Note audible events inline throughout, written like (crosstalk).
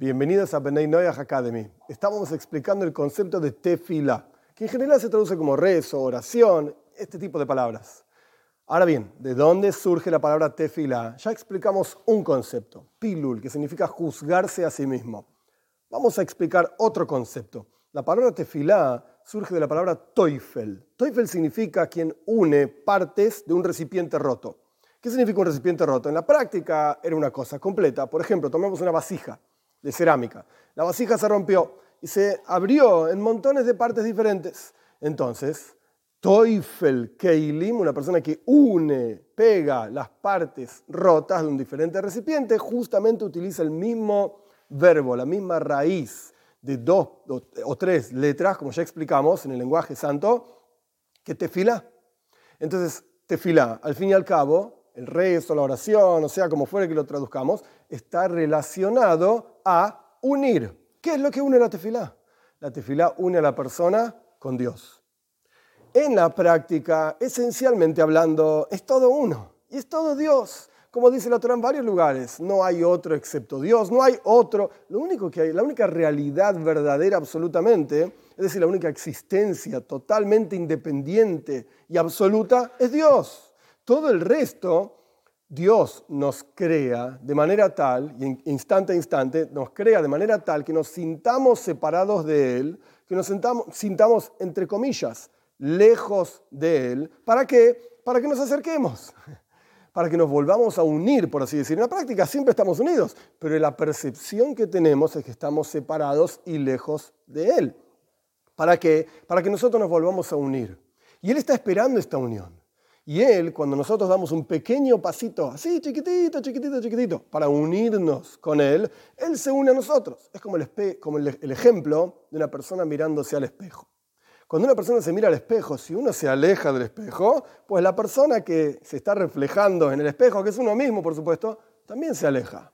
Bienvenidos a Benay Noyah Academy. Estamos explicando el concepto de tefila, que en general se traduce como rezo, oración, este tipo de palabras. Ahora bien, ¿de dónde surge la palabra tefila? Ya explicamos un concepto, pilul, que significa juzgarse a sí mismo. Vamos a explicar otro concepto. La palabra tefila surge de la palabra toifel. Toifel significa quien une partes de un recipiente roto. ¿Qué significa un recipiente roto? En la práctica era una cosa completa. Por ejemplo, tomemos una vasija de cerámica. La vasija se rompió y se abrió en montones de partes diferentes. Entonces, Teufel Keilim, una persona que une, pega las partes rotas de un diferente recipiente, justamente utiliza el mismo verbo, la misma raíz de dos o tres letras, como ya explicamos en el lenguaje santo, que tefila. Entonces, tefila, al fin y al cabo, el rezo, la oración, o sea, como fuera que lo traduzcamos, está relacionado a unir. ¿Qué es lo que une la tefilá? La tefilá une a la persona con Dios. En la práctica, esencialmente hablando, es todo uno y es todo Dios. Como dice la Torah en varios lugares, no hay otro excepto Dios, no hay otro. Lo único que hay, la única realidad verdadera absolutamente, es decir, la única existencia totalmente independiente y absoluta es Dios. Todo el resto Dios nos crea de manera tal, y instante a instante, nos crea de manera tal que nos sintamos separados de Él, que nos sintamos, sintamos, entre comillas, lejos de Él. ¿Para qué? Para que nos acerquemos, (laughs) para que nos volvamos a unir, por así decir. En la práctica siempre estamos unidos, pero la percepción que tenemos es que estamos separados y lejos de Él. ¿Para qué? Para que nosotros nos volvamos a unir. Y Él está esperando esta unión. Y Él, cuando nosotros damos un pequeño pasito, así chiquitito, chiquitito, chiquitito, para unirnos con Él, Él se une a nosotros. Es como el, como el, ejemplo de una persona mirándose al espejo. Cuando una persona se mira al espejo, si uno se aleja del espejo, pues la persona que se está reflejando en el espejo, que es uno mismo, por supuesto, también se aleja.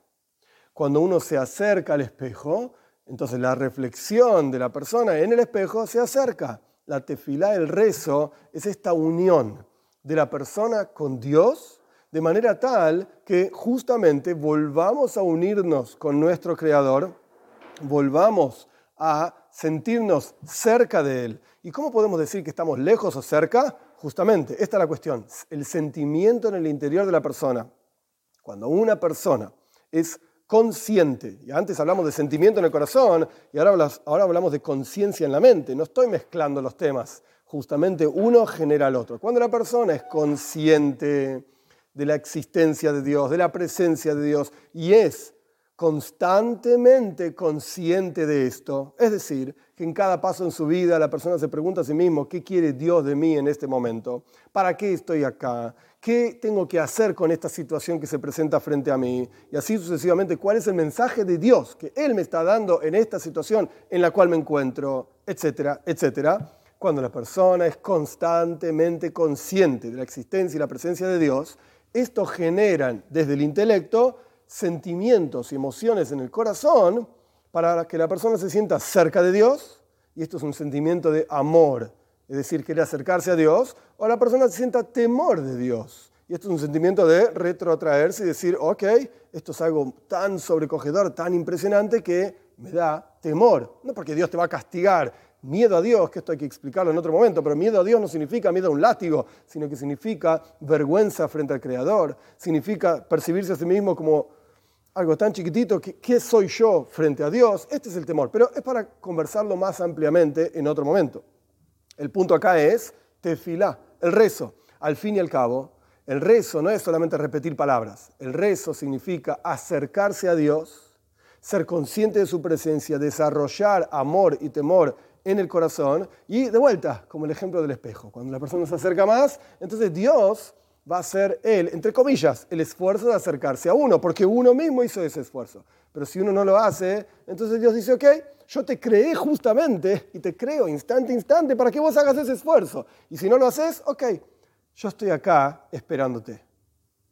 Cuando uno se acerca al espejo, entonces la reflexión de la persona en el espejo se acerca. La tefilá, el rezo, es esta unión de la persona con Dios, de manera tal que justamente volvamos a unirnos con nuestro Creador, volvamos a sentirnos cerca de Él. ¿Y cómo podemos decir que estamos lejos o cerca? Justamente, esta es la cuestión, el sentimiento en el interior de la persona. Cuando una persona es consciente, y antes hablamos de sentimiento en el corazón, y ahora, ahora hablamos de conciencia en la mente, no estoy mezclando los temas, justamente uno genera al otro. Cuando la persona es consciente de la existencia de Dios, de la presencia de Dios, y es constantemente consciente de esto, es decir, que en cada paso en su vida la persona se pregunta a sí mismo, ¿qué quiere Dios de mí en este momento? ¿Para qué estoy acá? ¿Qué tengo que hacer con esta situación que se presenta frente a mí? Y así sucesivamente, ¿cuál es el mensaje de Dios que Él me está dando en esta situación en la cual me encuentro? Etcétera, etcétera cuando la persona es constantemente consciente de la existencia y la presencia de Dios, esto generan desde el intelecto sentimientos y emociones en el corazón para que la persona se sienta cerca de Dios, y esto es un sentimiento de amor, es decir, quiere acercarse a Dios, o la persona se sienta temor de Dios. Y esto es un sentimiento de retroatraerse y decir, ok, esto es algo tan sobrecogedor, tan impresionante que me da temor. No porque Dios te va a castigar, miedo a Dios, que esto hay que explicarlo en otro momento, pero miedo a Dios no significa miedo a un látigo, sino que significa vergüenza frente al Creador, significa percibirse a sí mismo como algo tan chiquitito, que, ¿qué soy yo frente a Dios? Este es el temor, pero es para conversarlo más ampliamente en otro momento. El punto acá es tefilá, el rezo. Al fin y al cabo, el rezo no es solamente repetir palabras, el rezo significa acercarse a Dios, ser consciente de su presencia, desarrollar amor y temor en el corazón. Y de vuelta, como el ejemplo del espejo, cuando la persona se acerca más, entonces Dios va a ser él, entre comillas, el esfuerzo de acercarse a uno, porque uno mismo hizo ese esfuerzo. Pero si uno no lo hace, entonces Dios dice, ok, yo te creé justamente y te creo instante a instante para que vos hagas ese esfuerzo. Y si no lo haces, ok, yo estoy acá esperándote.